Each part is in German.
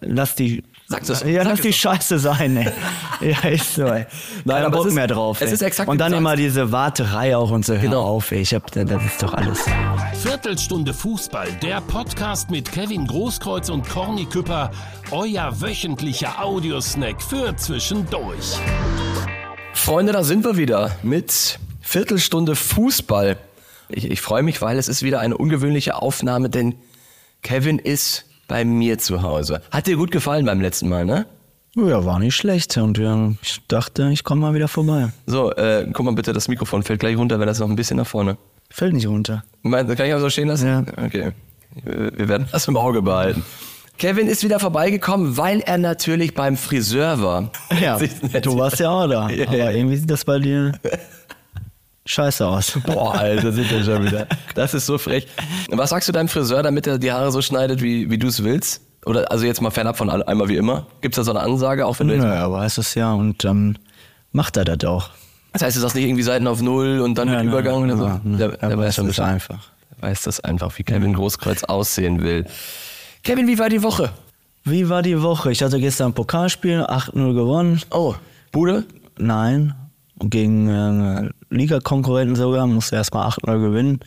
lass die. Sag das- ja, sag lass es die doch. Scheiße sein, ey. Ja, ist so, ey. Kein aber es Bock ist- mehr drauf. es ey. ist exakt, Und dann immer diese Warterei auch und so. Hör Genau. auf, ey. Ich hab, das ist doch alles. Viertelstunde Fußball, der Podcast mit Kevin Großkreuz und Corny Küpper, euer wöchentlicher Audiosnack für zwischendurch. Freunde, da sind wir wieder mit Viertelstunde Fußball. Ich, ich freue mich, weil es ist wieder eine ungewöhnliche Aufnahme, denn Kevin ist bei mir zu Hause. Hat dir gut gefallen beim letzten Mal, ne? Ja, war nicht schlecht. Und ja, ich dachte, ich komme mal wieder vorbei. So, äh, guck mal bitte, das Mikrofon fällt gleich runter, wenn das noch ein bisschen nach vorne. Fällt nicht runter. Mein- Kann ich aber so stehen lassen? Ja. Okay. Wir werden das im Auge behalten. Kevin ist wieder vorbeigekommen, weil er natürlich beim Friseur war. Ja, du warst ja auch da. Ja, Aber irgendwie sieht das bei dir scheiße aus. Boah, Alter, sind wir schon wieder. Das ist so frech. Was sagst du deinem Friseur, damit er die Haare so schneidet, wie, wie du es willst? Oder also jetzt mal fernab von einmal wie immer. Gibt es da so eine Ansage, auch wenn du jetzt. Naja, aber ist es ja. Und dann macht er das auch. Das heißt, du sagst nicht irgendwie Seiten auf Null und dann mit Übergang oder so. Ja, ne, der, der weiß Bescheid. einfach. Der weiß das einfach, wie Kevin Großkreuz aussehen will. Kevin, wie war die Woche? Wie war die Woche? Ich hatte gestern ein Pokalspiel, 8-0 gewonnen. Oh, Bude? Nein, gegen äh, Liga-Konkurrenten sogar, musste erstmal 8-0 gewinnen.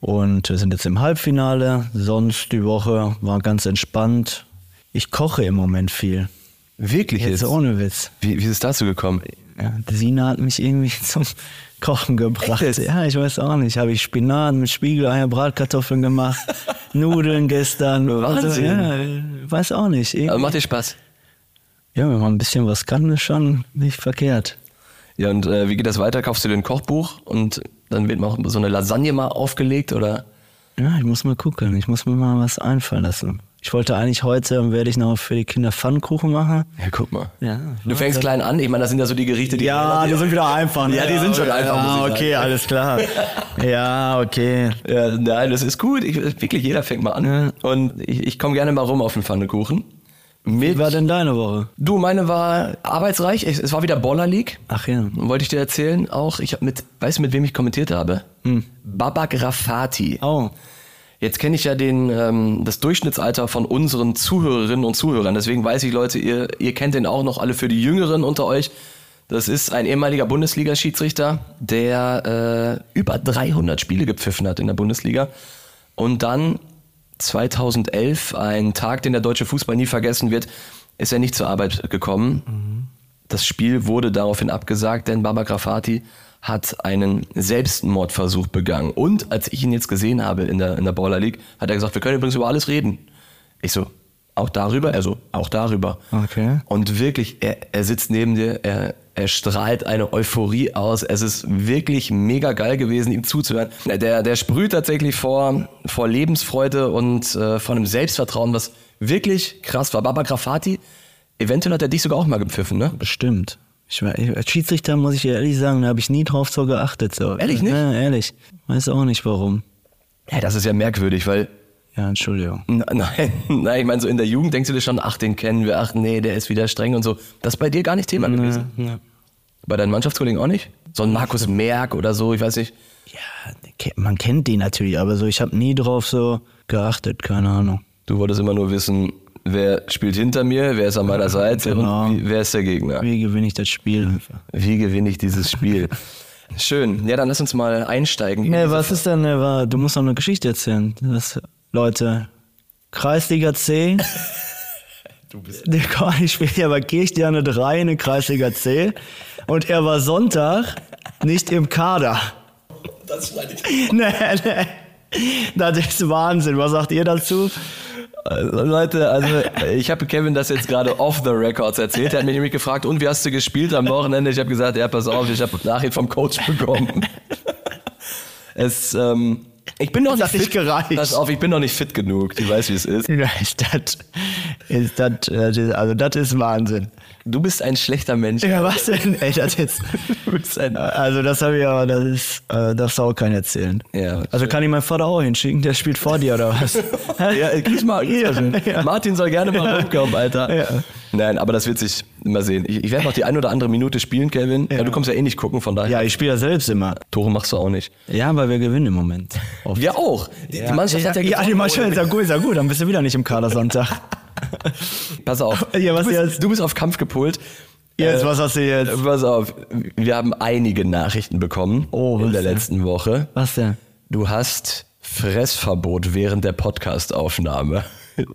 Und wir sind jetzt im Halbfinale. Sonst die Woche war ganz entspannt. Ich koche im Moment viel. Wirklich Jetzt ohne Witz. Wie, wie ist es dazu gekommen? Ja, Sina hat mich irgendwie zum Kochen gebracht. Echt jetzt? Ja, ich weiß auch nicht. Habe ich Spinat mit Spiegeleier, Bratkartoffeln gemacht, Nudeln gestern. Wahnsinn. ja, weiß auch nicht. Irgendwie- Also macht dir Spaß? Ja, wenn man ein bisschen was kann, ist schon nicht verkehrt. Ja, und äh, wie geht das weiter? Kaufst du dir ein Kochbuch und dann wird mal so eine Lasagne mal aufgelegt oder? Ja, ich muss mal gucken. Ich muss mir mal was einfallen lassen. Ich wollte eigentlich heute, werde ich noch für die Kinder Pfannkuchen machen. Ja, guck mal. Ja. Du fängst klein an. Ich meine, das sind ja so die Gerichte, die. sind wieder einfach. Ja, die sind schon einfach, Ja, okay, alles klar. Ja, okay. Ja, nein, das ist gut. Ich, wirklich, jeder fängt mal an. Und ich, ich komme gerne mal rum auf den Pfannekuchen. Mit, Wie war denn deine Woche? du, meine war arbeitsreich. Es, es war wieder Baller League. Ach ja. Wollte ich dir erzählen auch. Ich habe mit, weißt du, mit wem ich kommentiert habe? Hm. Babak Rafati. Oh. Jetzt kenne ich ja den, ähm, das Durchschnittsalter von unseren Zuhörerinnen und Zuhörern. Deswegen weiß ich, Leute, ihr, ihr kennt den auch noch alle für die Jüngeren unter euch. Das ist ein ehemaliger Bundesliga-Schiedsrichter, der äh, über 300 Spiele gepfiffen hat in der Bundesliga. Und dann 2011, ein Tag, den der deutsche Fußball nie vergessen wird, ist er nicht zur Arbeit gekommen. Das Spiel wurde daraufhin abgesagt, denn Baba Grafati hat einen Selbstmordversuch begangen. Und als ich ihn jetzt gesehen habe in der, in der Baller League, hat er gesagt, wir können übrigens über alles reden. Ich so, auch darüber? Er so, auch darüber. Okay. Und wirklich, er, er sitzt neben dir, er, er strahlt eine Euphorie aus. Es ist wirklich mega geil gewesen, ihm zuzuhören. Der, der sprüht tatsächlich vor, vor Lebensfreude und äh, vor einem Selbstvertrauen, was wirklich krass war. Baba Grafati, eventuell hat er dich sogar auch mal gepfiffen, ne? Bestimmt. Ich, war- ich, als Schiedsrichter muss ich ehrlich sagen, da habe ich nie drauf so geachtet. So. Ehrlich nicht? Ja, ehrlich. Weiß auch nicht warum. Ja, das ist ja merkwürdig, weil Ja, Entschuldigung. Nein, nein, ich meine, so in der Jugend denkst du dir schon, ach, den kennen wir, ach nee, der ist wieder streng und so. Das ist bei dir gar nicht Thema gewesen. Ja. Bei deinen Mannschaftskollegen auch nicht? So ein Markus Merck oder so, ich weiß nicht. Ja, man kennt die natürlich, aber so ich habe nie drauf so geachtet, keine Ahnung. Du wolltest immer nur wissen, wer spielt hinter mir, wer ist an meiner Seite Genau. und wie, wer ist der Gegner. Wie gewinne ich das Spiel? Wie gewinne ich dieses Spiel? Schön. Ja, dann lass uns mal einsteigen. in Nee, diese- was ist denn, wa- du musst noch eine Geschichte erzählen. Das, Leute, Kreisliga C. Du bist. Der Corny spielt ja bei Kirchsterne 3 in der Kreisliga C. Und er war Sonntag nicht im Kader. Das schneide ich. Nee, nee. Das ist Wahnsinn. Was sagt ihr dazu? Also, Leute, also ich habe Kevin das jetzt gerade off the records erzählt. Er hat mich nämlich gefragt, und wie hast du gespielt am Wochenende? Ich habe gesagt, ja, pass auf, ich habe Nachricht vom Coach bekommen. es, ähm, ich bin noch nicht fit. gereicht. Pass auf, ich bin noch nicht fit genug. Du weißt, wie es ist. Ja, ist das, ist das, das ist, also das ist Wahnsinn. Du bist ein schlechter Mensch. Ja, was denn? Ey, das jetzt. Du bist ein, Also das habe ich aber, das ist, äh, das soll keiner erzählen. Ja, also kann ich meinen Vater auch hinschicken, der spielt vor dir oder was? ja, mal, grüß mal schön. Ja. Martin soll gerne mal rumkommen, Alter. Ja. Nein, aber das wird sich mal sehen. Ich, ich werde noch die ein oder andere Minute spielen, Kevin. Ja. du kommst ja eh nicht gucken, von daher. Ja, ich spiele ja selbst immer. Tore machst du auch nicht. Ja, aber wir gewinnen im Moment. Oft. Wir auch. Die, die Mannschaft hat ja, ja, die gewonnen. Mannschaft ist ja gut, ist ja gut, dann bist du wieder nicht im Kader Sonntag. Pass auf. Ja, was du, bist, jetzt? du bist auf Kampf gepolt. Jetzt, Äh, was hast du jetzt? Pass auf, wir haben einige Nachrichten bekommen Oh, in der denn? letzten Woche. Was denn? Du hast Fressverbot während der Podcastaufnahme.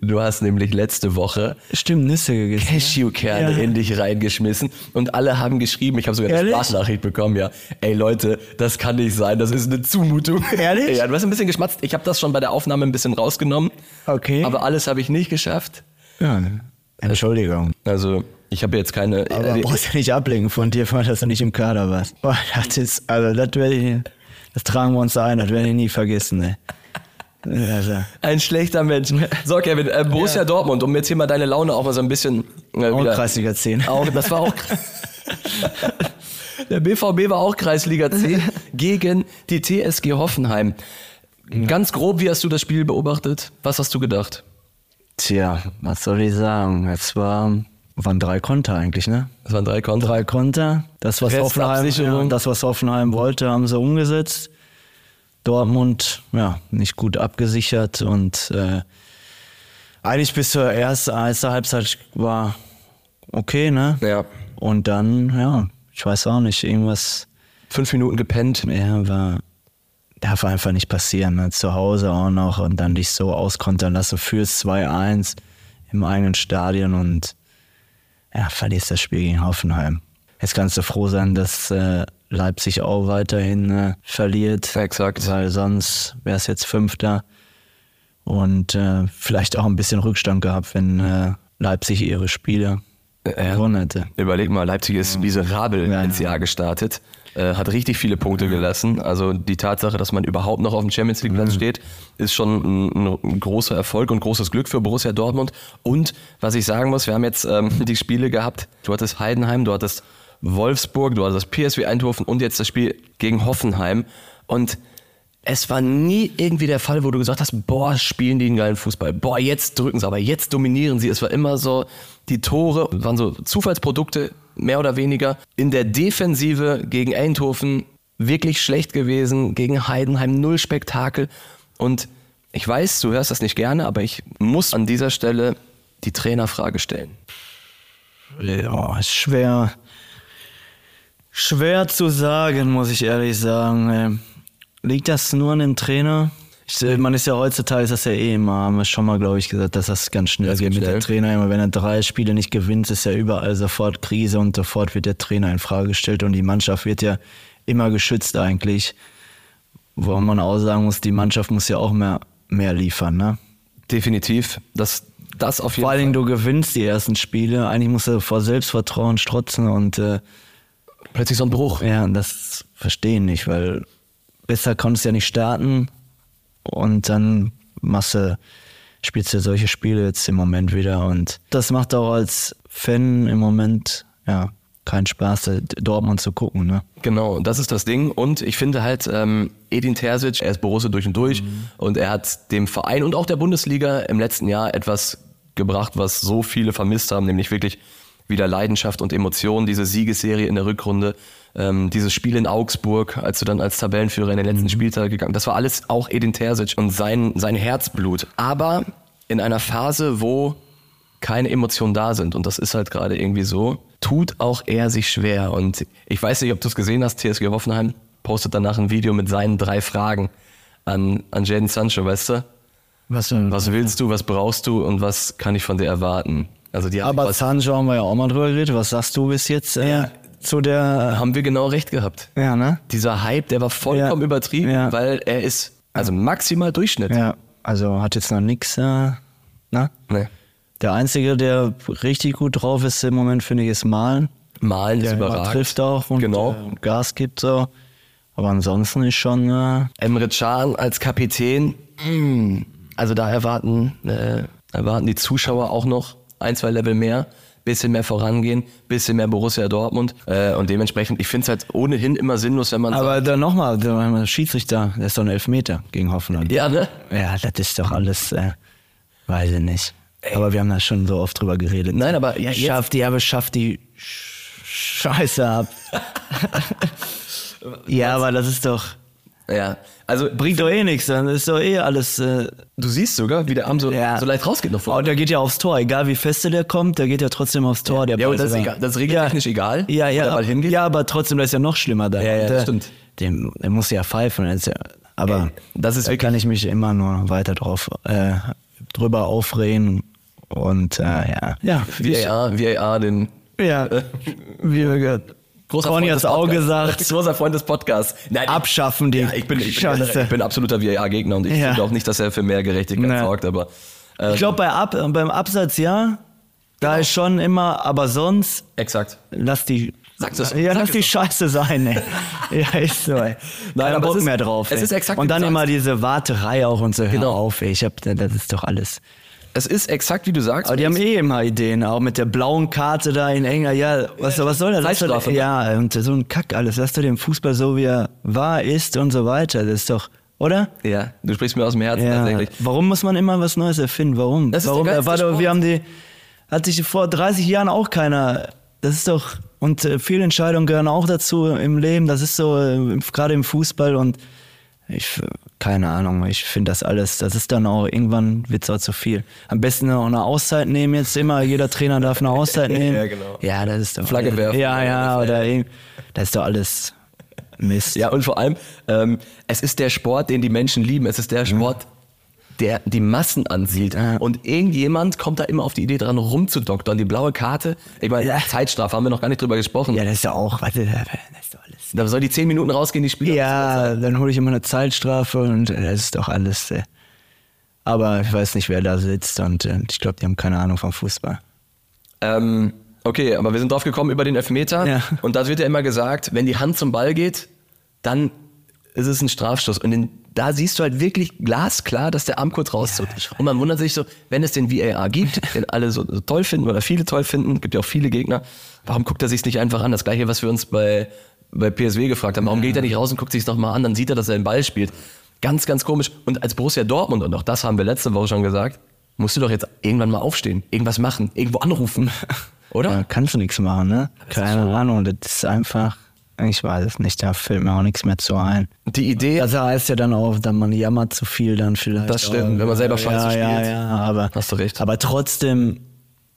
Du hast nämlich letzte Woche Stimmt, Nüsse gegessen. Cashewkerne Ja. in dich reingeschmissen und alle haben geschrieben, ich habe sogar eine Ehrlich? Sprachnachricht bekommen, ja. Ey Leute, das kann nicht sein, das ist eine Zumutung. Ehrlich? Ja, du hast ein bisschen geschmatzt. Ich habe das schon bei der Aufnahme ein bisschen rausgenommen. Okay. Aber alles habe ich nicht geschafft. Ja, ne. Entschuldigung. Also, ich habe jetzt keine. Aber äh, brauchst ja nicht ablenken von dir, dass du nicht im Kader warst. Boah, das ist, also das werde ich, das tragen wir uns ein, das werde ich nie vergessen, ne. Ein schlechter Mensch. So, Kevin, äh, Borussia Dortmund, um jetzt hier mal deine Laune auch mal so ein bisschen äh, auch wieder. Kreisliga 10. Auch, das war auch. Der BVB war auch Kreisliga C gegen die TSG Hoffenheim. Ganz grob, wie hast du das Spiel beobachtet? Was hast du gedacht? Tja, was soll ich sagen? Es war, waren drei Konter eigentlich, ne? Das waren drei Kontra. Drei Konter. Das, was Hoffenheim, ja, das, was Hoffenheim wollte, haben sie umgesetzt. Dortmund, ja, nicht gut abgesichert und äh, eigentlich bis zur ersten, erste Halbzeit war okay, ne? Ja. Und dann, ja, ich weiß auch nicht, irgendwas, Fünf Minuten gepennt. ja, war, darf einfach nicht passieren, ne? zu Hause auch noch und dann dich so auskontern lassen, fürs 2-1 im eigenen Stadion und ja, verlierst das Spiel gegen Hoffenheim. Jetzt kannst du froh sein, dass äh, Leipzig auch weiterhin äh, verliert. Exakt. Weil sonst wäre es jetzt Fünfter und äh, vielleicht auch ein bisschen Rückstand gehabt, wenn äh, Leipzig ihre Spiele gewonnen hätte. Überleg mal, Leipzig ist miserabel Ja, ins ja. Jahr gestartet, äh, hat richtig viele Punkte gelassen. Also die Tatsache, dass man überhaupt noch auf dem Champions League Platz steht, ist schon ein, ein großer Erfolg und großes Glück für Borussia Dortmund. Und was ich sagen muss, wir haben jetzt ähm, die Spiele gehabt. Du hattest Heidenheim, du hattest Wolfsburg, du hattest PSW Eindhoven und jetzt das Spiel gegen Hoffenheim. Und es war nie irgendwie der Fall, wo du gesagt hast, boah, spielen die einen geilen Fußball. Boah, jetzt drücken sie, aber jetzt dominieren sie. Es war immer so, die Tore waren so Zufallsprodukte, mehr oder weniger. In der Defensive gegen Eindhoven wirklich schlecht gewesen, gegen Heidenheim null Spektakel. Und ich weiß, du hörst das nicht gerne, aber ich muss an dieser Stelle die Trainerfrage stellen. Ja, ist schwer. Schwer zu sagen, muss ich ehrlich sagen. Ähm, Liegt das nur an dem Trainer? Ich, äh, man ist ja heutzutage, ist das ja eh immer, haben wir schon mal, glaube ich, gesagt, dass das ganz schnell Das geht mit dem Trainer. Immer wenn er drei Spiele nicht gewinnt, ist ja überall sofort Krise und sofort wird der Trainer in Frage gestellt und die Mannschaft wird ja immer geschützt eigentlich. Wo man auch sagen muss, die Mannschaft muss ja auch mehr, mehr liefern, ne? Definitiv, das, das auf jeden Vor allen. Dingen, du gewinnst die ersten Spiele. Eigentlich musst du vor Selbstvertrauen strotzen und äh, Plötzlich so ein Bruch. ja, das verstehen nicht, weil besser konntest du ja nicht starten und dann machst du, spielst du solche Spiele jetzt im Moment wieder und das macht auch als Fan im Moment ja keinen Spaß, Dortmund zu gucken, ne? Genau, das ist das Ding. Und ich finde halt, ähm, Edin Terzic, er ist Borussia durch und durch und er hat dem Verein und auch der Bundesliga im letzten Jahr etwas gebracht, was so viele vermisst haben, nämlich wirklich wieder Leidenschaft und Emotionen, diese Siegesserie in der Rückrunde, ähm, dieses Spiel in Augsburg, als du dann als Tabellenführer in den letzten Spieltag gegangen das war alles auch Edin Terzic und sein, sein Herzblut. Aber in einer Phase, wo keine Emotionen da sind und das ist halt gerade irgendwie so, tut auch er sich schwer. Und ich weiß nicht, ob du es gesehen hast, TSG Hoffenheim postet danach ein Video mit seinen drei Fragen an, an Jaden Sancho, weißt du? Was denn? Was willst du, was brauchst du und was kann ich von dir erwarten? Also die Aber Sancho haben wir ja auch mal drüber geredet. Was sagst du bis jetzt äh, zu der? haben wir genau recht gehabt. Ja, ne? Dieser Hype, der war vollkommen Ja. übertrieben, Ja. weil er ist also maximal Durchschnitt. Ja, also hat jetzt noch nichts. Äh, ne? Nee. Der einzige, der richtig gut drauf ist im Moment, finde ich, ist Malen. Malen ist Der immer überragend. trifft auch und Genau. äh, Gas gibt so. Aber ansonsten ist schon. Äh, Emre Can als Kapitän, mm, also da erwarten, äh, erwarten die Zuschauer auch noch ein, zwei Level mehr, bisschen mehr vorangehen, bisschen mehr Borussia Dortmund äh, und dementsprechend, ich finde es halt ohnehin immer sinnlos, wenn man aber dann nochmal, der Schiedsrichter, der ist doch ein Elfmeter gegen Hoffenheim. sagt, ja, ne? Ja, das ist doch alles, äh, weiß ich nicht. Aber wir haben da schon so oft drüber geredet. Nein, aber ja, Schafft die, aber schafft die Sch- Scheiße ab. ja, aber das ist doch. Ja, also Bringt doch eh nichts, dann ist doch eh alles. Äh, du siehst sogar, wie der Arm so, Ja. so leicht rausgeht noch vor. oh, der geht ja aufs Tor, egal wie feste der kommt, der geht ja trotzdem aufs Tor. Der Ja, aber das ist egal. Das ist regeltechnisch egal, Ja, wo ja, der Ball hingeht. ja, aber trotzdem, das ist ja noch schlimmer da. Ja, ja, das der, stimmt. Dem, der muss ja pfeifen. ja, aber das ist da kann ich mich immer nur weiter drauf äh, drüber aufregen. Und äh, ja, ja, VAR, VAR, den ja, wie wir gehört. Großer Conny hat's des auch gesagt. Großer Freund des Podcasts. Nein, Abschaffen die Ja, ich bin, ich bin, ich bin absoluter VAR-Gegner und ich Ja. finde auch nicht, dass er für mehr Gerechtigkeit Nee. sorgt, aber äh, Ich glaube, bei Ab beim Absatz ja, da ist schon immer, aber sonst exakt. lass die. Sag's es- ja, sag lass es die doch. Scheiße sein, ey. ja, ist so, ey. Nein, Kein aber Bock es ist- mehr drauf. es ey. ist exakt, Und du dann sagst. immer diese Warterei auch und so. Hör Genau. auf, ey. Ich hab, das ist doch alles. Es ist exakt, wie du sagst. Aber die haben eh immer Ideen, auch mit der blauen Karte da in Enger. Ja, was, was soll das? Zeitstrafe, ne? Ja, und so ein Kack alles. Lass doch den Fußball so, wie er war, ist und so weiter. Das ist doch, oder? ja, du sprichst mir aus dem Herzen Ja. tatsächlich. Warum muss man immer was Neues erfinden? Warum? Das ist Warum? der geilste war doch, Sport. wir haben die, hat sich vor 30 Jahren auch keiner. Das ist doch und äh, Fehlentscheidungen gehören auch dazu im Leben. Das ist so äh, gerade im Fußball und ich keine Ahnung. Ich finde das alles. Das ist dann auch irgendwann wird's auch zu viel. Am besten auch eine Auszeit nehmen jetzt immer. Jeder Trainer darf eine Auszeit nehmen. Ja, genau. Ja, das ist doch Flagge werfen. Ja, ja, oder das ist doch alles Mist. Ja, und vor allem, ähm, es ist der Sport, den die Menschen lieben. Es ist der Sport, der die Massen ansiedelt. Ja. Und irgendjemand kommt da immer auf die Idee dran, rumzudoktern. Die blaue Karte, ich meine, Ja. Zeitstrafe, haben wir noch gar nicht drüber gesprochen. Ja, das ist ja auch. Warte, das ist doch alles. Da soll die 10 Minuten rausgehen, die Spieler. Ja, dann hole ich immer eine Zeitstrafe und äh, das ist doch alles. Äh. Aber ich weiß nicht, wer da sitzt und äh, ich glaube, die haben keine Ahnung vom Fußball. Ähm, okay, aber wir sind drauf gekommen über den Elfmeter. Ja. Und da wird ja immer gesagt, wenn die Hand zum Ball geht, dann ist es ein Strafstoß. Und in, da siehst du halt wirklich glasklar, dass der Arm kurz rauszuckt. und man wundert sich so, wenn es den VAR gibt, den alle so, so toll finden oder viele toll finden, gibt ja auch viele Gegner, warum guckt er sich nicht einfach an? Das gleiche, was wir uns bei, bei PSW gefragt haben. Warum geht er nicht raus und guckt sich es nochmal an? Dann sieht er, dass er den Ball spielt. Ganz, ganz komisch. Und als Borussia Dortmund, und auch das haben wir letzte Woche schon gesagt, musst du doch jetzt irgendwann mal aufstehen, irgendwas machen, irgendwo anrufen. Oder? Da kannst du nichts machen, ne? Keine Ahnung, das ist einfach. Ich weiß es nicht, da fällt mir auch nichts mehr zu ein. Die Idee, Das heißt ja dann auch, dass man jammert zu viel dann vielleicht. Das stimmt, auch. wenn man selber scheiße ja, spielt. Ja, ja, aber, Hast du recht. aber trotzdem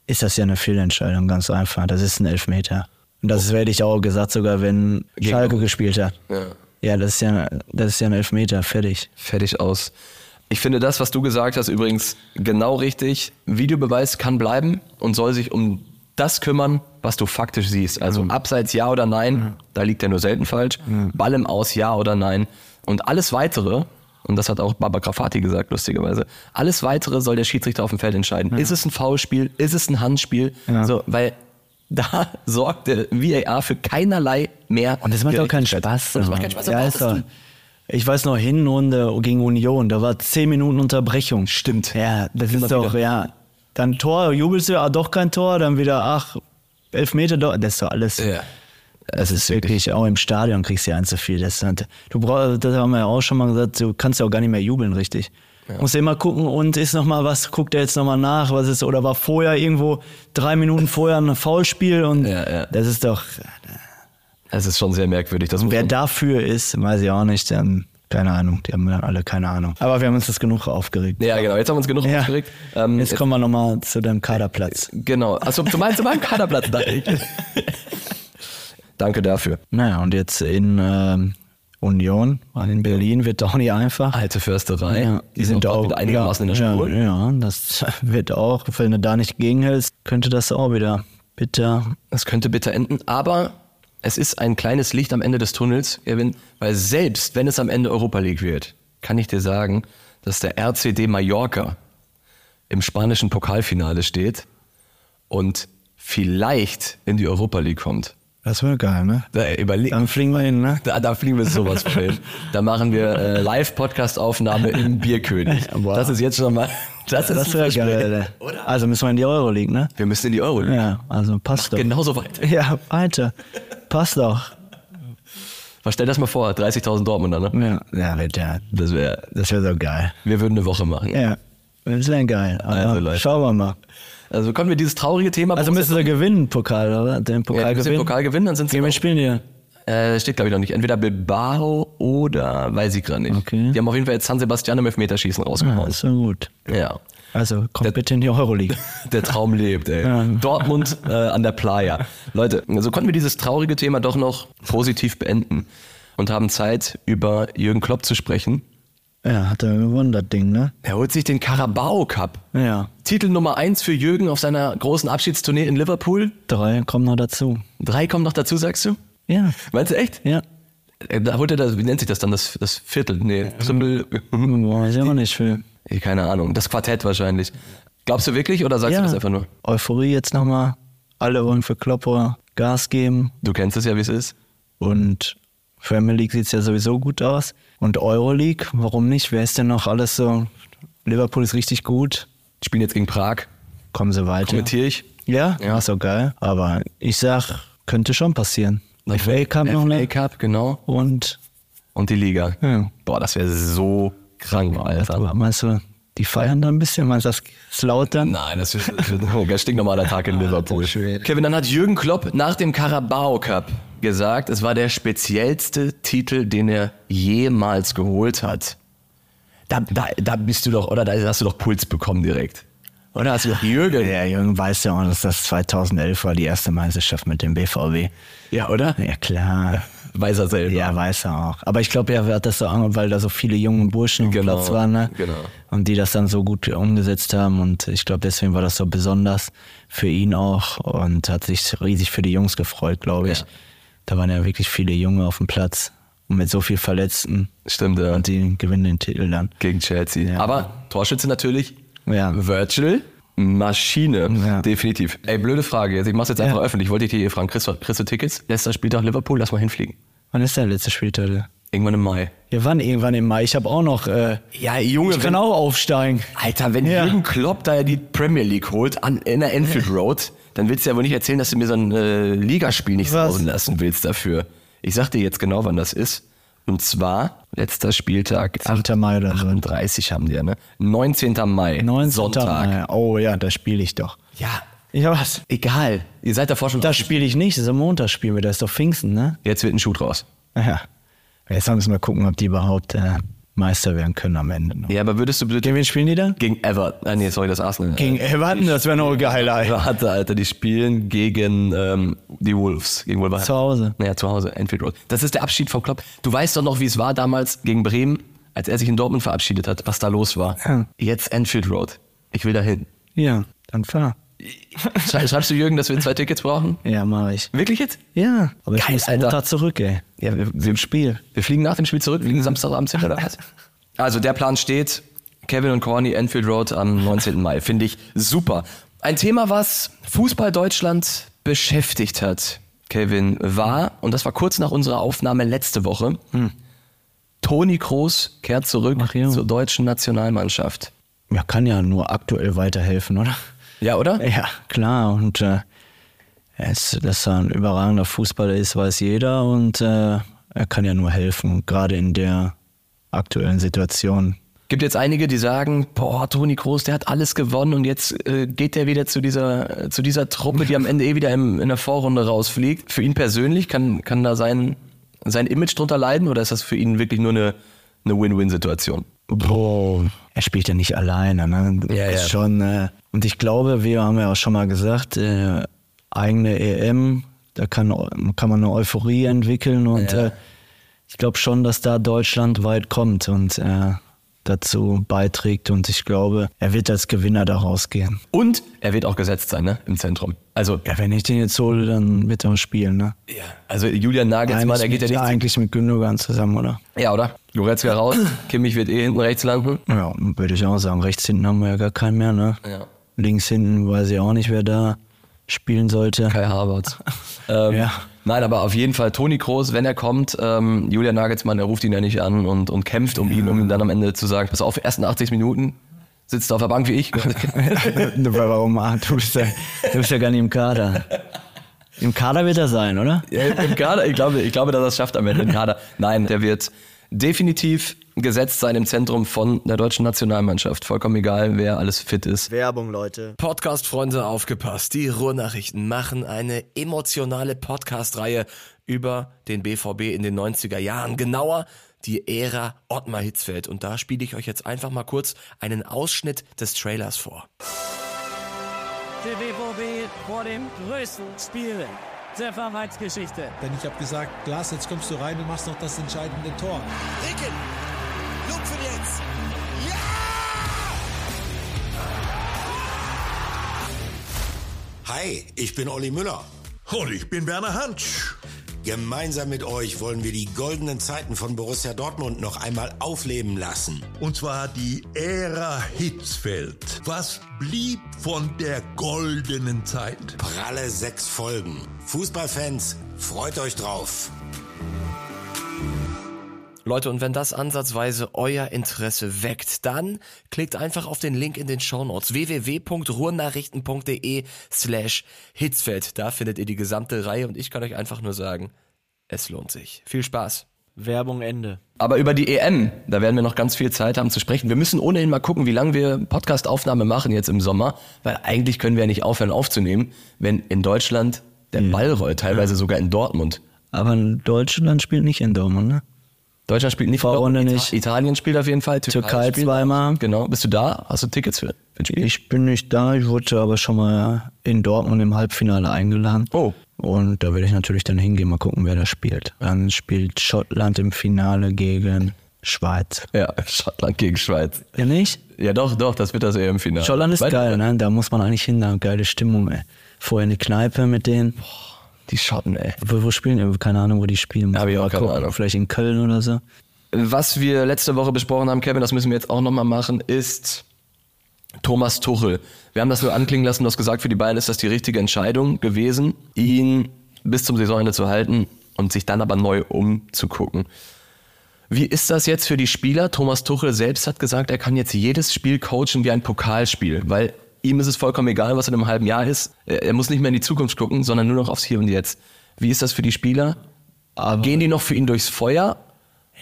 ist das ja eine Fehlentscheidung, ganz einfach. Das ist ein Elfmeter. Und das werde ich auch gesagt, sogar wenn Schalke gespielt hat. Ja. Ja, das ist ja, das ist ja ein Elfmeter, fertig. fertig aus. Ich finde das, was du gesagt hast, übrigens genau richtig. Videobeweis kann bleiben und soll sich um das kümmern, was du faktisch siehst. Also abseits ja oder nein, da liegt er nur selten falsch. Ball im Aus ja oder nein. Und alles weitere, und das hat auch Baba Grafati gesagt, lustigerweise, alles weitere soll der Schiedsrichter auf dem Feld entscheiden. Ist es ein Foulspiel? Ist es ein Handspiel? Ja. So, weil da sorgt der VAR für keinerlei mehr. Und das macht auch keinen. Spaß. Und das macht keinen Spaß. Ja, ist doch, ich weiß noch, Hinrunde gegen Union, da war 10 Minuten Unterbrechung. Stimmt. Ja, das Immer ist doch, wieder. ja. Dann Tor, jubelst du, ah, doch kein Tor, dann wieder, ach, elf Meter, doch, das ist doch alles. Ja. Das ist wirklich, auch im Stadion kriegst du ja ein zu viel. Das, du brauchst, das haben wir ja auch schon mal gesagt, du kannst ja auch gar nicht mehr jubeln, richtig. Musst immer gucken und ist noch mal was, guckt er jetzt noch mal nach, was ist, oder war vorher irgendwo drei Minuten vorher ein Foulspiel und Ja, ja. das ist doch, Es ist schon sehr merkwürdig. Das wer dafür ist, weiß ich auch nicht, dann, keine Ahnung, die haben dann alle keine Ahnung. Aber wir haben uns das genug aufgeregt. Ja, genau. Jetzt haben wir uns genug Ja. aufgeregt. Ähm, jetzt kommen wir noch mal zu deinem Kaderplatz. Genau. Also du meinst zu meinem Kaderplatz, dachte ich. Danke dafür. Naja, und jetzt in ähm, Union, in Berlin wird auch nicht einfach. Alte Försterei. Ja, die sind auch wieder einigermaßen ja, in der Spur. Ja, ja, das wird auch, wenn du da nicht gegenhältst, könnte das auch wieder bitter. Das könnte bitter enden, aber es ist ein kleines Licht am Ende des Tunnels, Erwin, weil selbst wenn es am Ende Europa League wird, kann ich dir sagen, dass der RCD Mallorca im spanischen Pokalfinale steht und vielleicht in die Europa League kommt. Das wäre geil, ne? Da, überleg, Dann fliegen wir hin, ne? Da, da fliegen wir sowas von hin. Da machen wir äh, Live-Podcast-Aufnahme im Bierkönig. Wow. Das ist jetzt schon mal. Das ist Das wäre geil. Alter. Also müssen wir in die Euroleague, ne? Wir müssen in die Euro. Ja, also passt doch. Genauso weit. Ja, weiter. Passt doch. Was stell das mal vor, 30.000 Dortmunder, ne? Ja, ja, wird ja. Das wäre. Das wäre so geil. Wir würden eine Woche machen. Ja, das wäre geil. Aber Also, Leute. Schauen wir mal. Also können wir dieses traurige Thema. Also müssen wir gewinnen, Pokal, oder? Den ja, Pokal wir müssen den gewinnen. Pokal gewinnen, dann sind Gegen wen sie. spielen die? Äh, steht glaube ich noch nicht. Entweder Bilbao oder weiß ich gerade nicht. Okay. Die haben auf jeden Fall jetzt San Sebastian im Elfmeterschießen Ja, rausgehauen. ist so gut. Ja. Also kommt bitte in die Euroleague. Der Traum lebt, ey. Dortmund äh, an der Playa. Leute, so konnten wir dieses traurige Thema doch noch positiv beenden und haben Zeit, über Jürgen Klopp zu sprechen. Ja, hat er gewonnen, das Ding, ne? Er holt sich den Carabao Cup. Ja. Titel Nummer eins für Jürgen auf seiner großen Abschiedstournee in Liverpool. Drei kommen noch dazu. Drei kommen noch dazu, sagst du? Ja. Meinst du echt? Ja. Äh, Da holt er das, wie nennt sich das dann, das, das Viertel? Nee, Triple, Weiß ich auch nicht viel. Keine Ahnung, das Quartett wahrscheinlich. Glaubst du wirklich oder sagst Ja. du das einfach nur? Euphorie jetzt nochmal. Alle wollen für Klopper Gas geben. Du kennst es ja, wie es ist. Und Premier League sieht ja sowieso gut aus. Und Euroleague, warum nicht? Wer ist denn noch alles so? Liverpool ist richtig gut. Spielen jetzt gegen Prag. Kommen sie weiter. Kommentiere ich. Ja, Ja. ist auch geil. Aber ich sag, könnte schon passieren. FA Cup noch, FA ne? Cup, genau. Und Und die Liga. Ja. Boah, das wäre so krank, Alter. aber meinst du, die feiern da ein bisschen? Meinst du, das ist laut dann? Nein, das wird, das wird ein stinknormaler Tag in Liverpool. schwierig. Kevin, dann hat Jürgen Klopp nach dem Carabao Cup gesagt, es war der speziellste Titel, den er jemals geholt hat. Da, da, da bist du doch, oder da hast du doch Puls bekommen direkt. Oder hast du doch Jürgen? Ja, Jürgen weiß ja auch, dass das 2011 war, die erste Meisterschaft mit dem BVB. Ja, oder? Ja, klar. Weiß er selber. Ja, weiß er auch. Aber ich glaube, er hat das so angehört, weil da so viele junge Burschen auf dem Genau, Platz waren, ne? genau. Und die das dann so gut umgesetzt haben. Und ich glaube, deswegen war das so besonders für ihn auch und hat sich riesig für die Jungs gefreut, glaube ich. Ja. Da waren ja wirklich viele Junge auf dem Platz. Und mit so viel Verletzten. Stimmt, ja. Und die gewinnen den Titel dann. Gegen Chelsea. Ja. Aber Torschütze natürlich. Ja. Virtual. Maschine, Ja. definitiv. Ey, blöde Frage. Jetzt, ich mach's jetzt einfach Ja. öffentlich. Wollte ich dir hier fragen, kriegst du, kriegst du Tickets? Letzter Spieltag Liverpool, lass mal hinfliegen. Wann ist der letzte Spieltag? Irgendwann im Mai. Ja, wann irgendwann im Mai? Ich habe auch noch. Äh, Ja, Junge, ich kann auch aufsteigen. Alter, wenn Ja. Jürgen Klopp da ja die Premier League holt an, in der Enfield Road, dann willst du ja wohl nicht erzählen, dass du mir so ein äh, Ligaspiel nicht sausen lassen willst dafür. Ich sag dir jetzt genau, wann das ist. Und zwar letzter Spieltag. 8. Mai oder so. 38 haben die ja, ne? 19. Mai. 19. Sonntag. Mai. Oh ja, da spiele ich doch. Ja, Ja, was? egal. Ihr seid davor schon. Das spiele ich nicht, das ist am Montag spielen wir, das ist doch Pfingsten, ne? Jetzt wird ein Shoot raus. Ja. Jetzt müssen wir gucken, ob die überhaupt äh, Meister werden können am Ende. Noch. Ja, aber würdest du bitte Gegen wen spielen die dann? gegen Everton, ah, nee, sorry, das Arsenal. Gegen Everton, das wäre noch geil, ey. Warte, Alter, die spielen gegen ähm, die Wolves, gegen Wolverhampton. Zu Hause. Naja, zu Hause, Enfield Road. Das ist der Abschied von Klopp. Du weißt doch noch, wie es war damals gegen Bremen, als er sich in Dortmund verabschiedet hat, was da los war. Ja. Jetzt Enfield Road. Ich will da hin. Ja, dann fahr. Schrei- Schreibst du Jürgen, dass wir zwei Tickets brauchen? Ja, mach ich. Wirklich jetzt? Ja, aber ich Geil, muss Alter. Montag zurück, ey. Ja, wir, wir, Spiel. wir fliegen nach dem Spiel zurück, wir fliegen Samstagabend hin oder was? Also der Plan steht, Kevin und Corny, Enfield Road am 19. Mai. Finde ich super. Ein Thema, was Fußball Deutschland beschäftigt hat, Kevin, war, und das war kurz nach unserer Aufnahme letzte Woche, Toni Kroos kehrt zurück Ach ja. zur deutschen Nationalmannschaft. Ja, kann ja nur aktuell weiterhelfen, oder? Ja, oder? Ja, klar. Und äh, es, dass er ein überragender Fußballer ist, weiß jeder. Und äh, er kann ja nur helfen, gerade in der aktuellen Situation. Gibt jetzt einige, die sagen, boah, Toni Kroos, der hat alles gewonnen und jetzt äh, geht der wieder zu dieser, äh, zu dieser Truppe, die am Ende eh wieder im, in der Vorrunde rausfliegt. Für ihn persönlich kann, kann da sein, sein Image drunter leiden oder ist das für ihn wirklich nur eine, eine Win-Win-Situation? Boah, er spielt ja nicht alleine. Ne? Ja, ist ja. Schon, äh, und ich glaube, wir haben ja auch schon mal gesagt, äh, eigene EM, da kann, kann man eine Euphorie entwickeln und Ja. äh, ich glaube schon, dass da Deutschland weit kommt und äh, dazu beiträgt und ich glaube, er wird als Gewinner da rausgehen. Und er wird auch gesetzt sein, ne? Im Zentrum. Also, Ja, wenn ich den jetzt hole, dann wird er spielen, ne? ja. also Julian Nagelsmann, der geht ja nicht. eigentlich mit Gündogan zusammen, oder? Ja, oder? Goretzka raus, Kimmich wird eh hinten rechts landen. Ja, würde ich auch sagen. Rechts hinten haben wir ja gar keinen mehr, ne? Ja. Links hinten weiß ich auch nicht, wer da spielen sollte. Kai Havertz. ähm, Ja. Nein, aber auf jeden Fall Toni Kroos, wenn er kommt, ähm, Julian Nagelsmann, der ruft ihn ja nicht an und, und kämpft um ihn, um ihm dann am Ende zu sagen, pass auf, ersten 80 Minuten sitzt du auf der Bank wie ich. Warum? Ah, Du bist, ja, du bist ja gar nicht im Kader. Im Kader wird er sein, oder? Ja, Im Kader, ich glaube, ich glaube, dass er es schafft am Ende im Kader. Nein, der wird, definitiv gesetzt sein im Zentrum von der deutschen Nationalmannschaft. Vollkommen egal, wer alles fit ist. Werbung, Leute. Podcast-Freunde, aufgepasst. Die Ruhrnachrichten machen eine emotionale Podcast-Reihe über den BVB in den 90er Jahren. Genauer die Ära Ottmar Hitzfeld. Und da spiele ich euch jetzt einfach mal kurz einen Ausschnitt des Trailers vor. Der BVB vor dem größten Der Vereinsgeschichte. Denn ich habe gesagt, Glas, jetzt kommst du rein und machst noch das entscheidende Tor. Ricken, lupfen jetzt. Ja! Hi, ich bin Olli Müller. Und ich bin Werner Hansch. Gemeinsam mit euch wollen wir die goldenen Zeiten von Borussia Dortmund noch einmal aufleben lassen. Und zwar die Ära Hitzfeld. Was blieb von der goldenen Zeit? Pralle sechs Folgen. Fußballfans, freut euch drauf. Leute, und wenn das ansatzweise euer Interesse weckt, dann klickt einfach auf den Link in den Shownotes www.ruhrnachrichten.de slash Hitzfeld. Da findet ihr die gesamte Reihe und ich kann euch einfach nur sagen, es lohnt sich. Viel Spaß. Werbung Ende. Aber über die EM, da werden wir noch ganz viel Zeit haben zu sprechen. Wir müssen ohnehin mal gucken, wie lange wir Podcast-Aufnahme machen jetzt im Sommer, weil eigentlich können wir ja nicht aufhören aufzunehmen, wenn in Deutschland der Ball rollt, teilweise sogar in Dortmund. Aber Deutschland spielt nicht in Dortmund, ne? Deutschland spielt nicht Vorrunde Ita- nicht. Italien spielt auf jeden Fall. Türkei spielt- zweimal. Genau. Bist du da? Hast du Tickets für, für ein Spiel? Ich bin nicht da, ich wurde aber schon mal in Dortmund im Halbfinale eingeladen. Oh. Und da werde ich natürlich dann hingehen, mal gucken, wer da spielt. Dann spielt Schottland im Finale gegen Schweiz. Ja, Schottland gegen Schweiz. Ja, nicht? Ja, doch, doch, das wird das EM-Finale. Schottland ist Weit- geil, ne? Da muss man eigentlich hin, da geile Stimmung, ey. Vorher in die Kneipe mit denen. Die Schotten, ey. Wo, wo spielen die? Keine Ahnung, wo die spielen. Hab ich auch keine. Ahnung. Vielleicht in Köln oder so. Was wir letzte Woche besprochen haben, Kevin, das müssen wir jetzt auch nochmal machen, ist Thomas Tuchel. Wir haben das nur anklingen lassen, du hast gesagt, für die Bayern ist das die richtige Entscheidung gewesen, ihn bis zum Saisonende zu halten und sich dann aber neu umzugucken. Wie ist das jetzt für die Spieler? Thomas Tuchel selbst hat gesagt, er kann jetzt jedes Spiel coachen wie ein Pokalspiel, weil ihm ist es vollkommen egal, was in einem halben Jahr ist. Er muss nicht mehr in die Zukunft gucken, sondern nur noch aufs Hier und Jetzt. Wie ist das für die Spieler? Gehen die noch für ihn durchs Feuer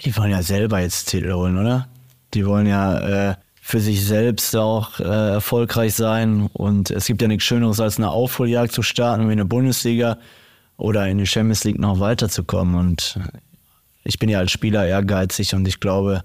Die wollen ja selber jetzt Titel holen, oder? Die wollen ja äh, für sich selbst auch äh, erfolgreich sein. Und es gibt ja nichts Schöneres, als eine Aufholjagd zu starten, wie in der Bundesliga oder in die Champions League noch weiterzukommen. Und ich bin ja als Spieler ehrgeizig und ich glaube,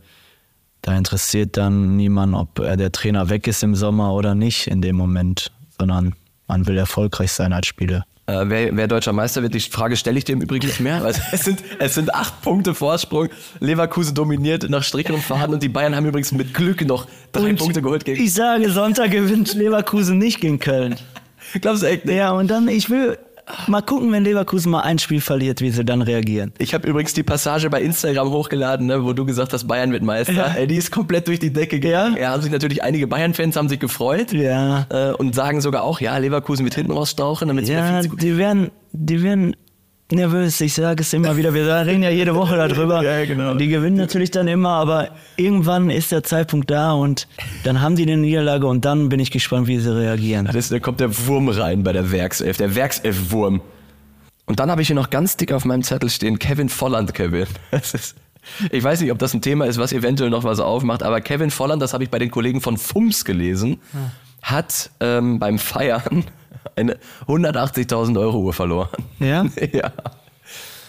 da interessiert dann niemand, ob der Trainer weg ist im Sommer oder nicht in dem Moment, sondern man will erfolgreich sein als Spieler. Äh, wer, wer deutscher Meister wird, die Frage stelle ich dir im Übrigen nicht mehr. weil es, sind, es sind acht Punkte Vorsprung. Leverkusen dominiert nach und Faden und die Bayern haben übrigens mit Glück noch drei Und Punkte geholt gegen. Ich sage, Sonntag gewinnt Leverkusen nicht gegen Köln. Glaubst du echt nicht? Ja, und dann, ich will mal gucken, wenn Leverkusen mal ein Spiel verliert, wie sie dann reagieren. Ich habe übrigens die Passage bei Instagram hochgeladen, ne, wo du gesagt hast, Bayern wird Meister. Ja. Ey, die ist komplett durch die Decke gegangen. Ja, haben sich natürlich einige Bayern-Fans haben sich gefreut. Ja. Äh, und sagen sogar auch, ja, Leverkusen wird hinten rausstauchen, damit sie Ja, die werden, die werden nervös. Ich sage es immer wieder. Wir reden ja jede Woche darüber. Ja, genau. Die gewinnen natürlich dann immer, aber irgendwann ist der Zeitpunkt da und dann haben die eine Niederlage und dann bin ich gespannt, wie sie reagieren. Das, da kommt der Wurm rein bei der Werkself, der Werkself-Wurm. Und dann habe ich hier noch ganz dick auf meinem Zettel stehen, Kevin Volland, Kevin. Ist, ich weiß nicht, ob das ein Thema ist, was eventuell noch was aufmacht, aber Kevin Volland, das habe ich bei den Kollegen von FUMS gelesen, hat ähm, beim Feiern eine 180.000 Euro Uhr verloren. Ja? ja.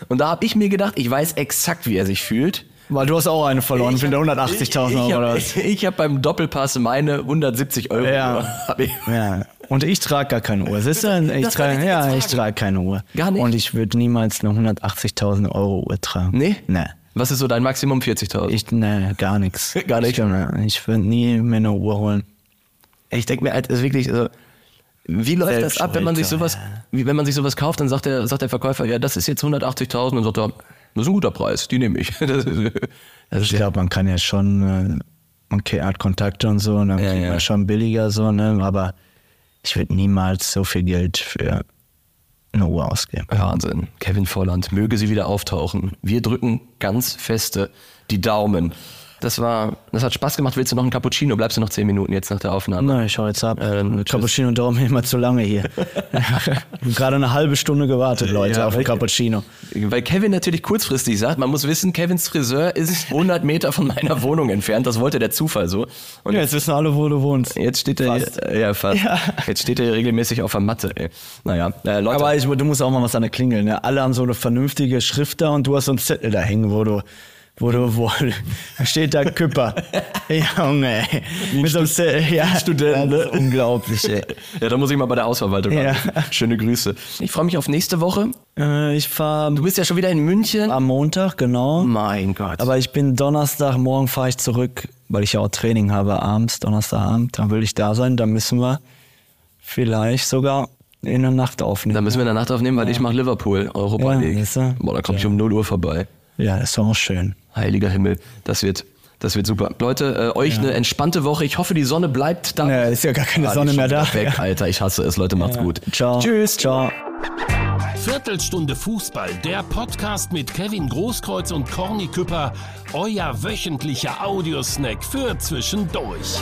Und da habe ich mir gedacht, ich weiß exakt, wie er sich fühlt. Weil du hast auch eine verloren für 180.000 Euro oder was? Ich, ich habe beim Doppelpass meine 170 Euro. Ja. Ich, Ja. Und ich trage gar keine Uhr. Siehst du? Ich trage, ich ja, ich trage keine Uhr. Gar nicht? Und ich würde niemals eine 180.000 Euro Uhr tragen. Nee? Nee. Was ist so dein Maximum? 40.000? Ich, nee, gar nichts. Gar nicht? Ich, ich würde nie mir eine Uhr holen. Ich denke mir halt, das ist wirklich, also, wie läuft Selbst das ab, wenn man sich sowas, wenn man sich sowas kauft, dann sagt der, sagt der Verkäufer, ja, das ist jetzt 180.000 und sagt er, das ist ein guter Preis, die nehme ich. Das, das Ich glaube, man kann ja schon, äh, man ke- hat Kontakte und so, und dann Ja, kriegt ja. man schon billiger so, ne? Aber ich würde niemals so viel Geld für eine Uhr ausgeben. Wahnsinn. Kevin Volland, möge sie wieder auftauchen. Wir drücken ganz feste die Daumen. Das war, das hat Spaß gemacht. Willst du noch einen Cappuccino? Bleibst du noch zehn Minuten jetzt nach der Aufnahme? Nein, ich hau jetzt ab. Tschüss. Cappuccino dauert mir immer zu lange hier. gerade eine halbe Stunde gewartet, Leute, Ja, auf den weil- Cappuccino. Weil Kevin natürlich kurzfristig sagt, man muss wissen, Kevins Friseur ist 100 Meter von meiner Wohnung entfernt. Das wollte der Zufall so. Und Ja, jetzt wissen alle, wo du wohnst. jetzt steht er, Fast. äh, ja, fast. Ja. Jetzt steht er regelmäßig auf der Matte, ey. Naja, äh, Leute. Aber ich, du musst auch mal was an der Klingel. Ne? Alle haben so eine vernünftige Schrift da und du hast so einen Zettel da hängen, wo du, wo du, wo da steht da Küpper. Junge, ey. Mit so einem Zettel, ja, Student, das ne? unglaublich, ey. ja, da muss ich mal bei der Hausverwaltung Ja. anrufen. Schöne Grüße. Ich freue mich auf nächste Woche. Äh, ich fahre Du bist ja schon wieder in München. am Montag, genau. Mein Gott. Aber ich bin Donnerstag, morgen fahre ich zurück, weil ich ja auch Training habe abends, Donnerstagabend. Dann will ich da sein, dann müssen wir vielleicht sogar in der Nacht aufnehmen. da müssen wir in der Nacht aufnehmen, weil ich mache Liverpool, Europa Ja, League. Boah, da komme ich um 0 Uhr vorbei. Ja, das ist auch schön. Heiliger Himmel, das wird, das wird super. Leute, äh, euch eine entspannte Woche. Ich hoffe, die Sonne bleibt da. Ja, ist ja gar keine Ah, Sonne ist mehr da. Weg, Alter, ich hasse es. Leute, macht's gut. Ciao. Tschüss. Ciao. Viertelstunde Fußball, der Podcast mit Kevin Großkreuz und Corny Küpper, euer wöchentlicher Audiosnack für zwischendurch.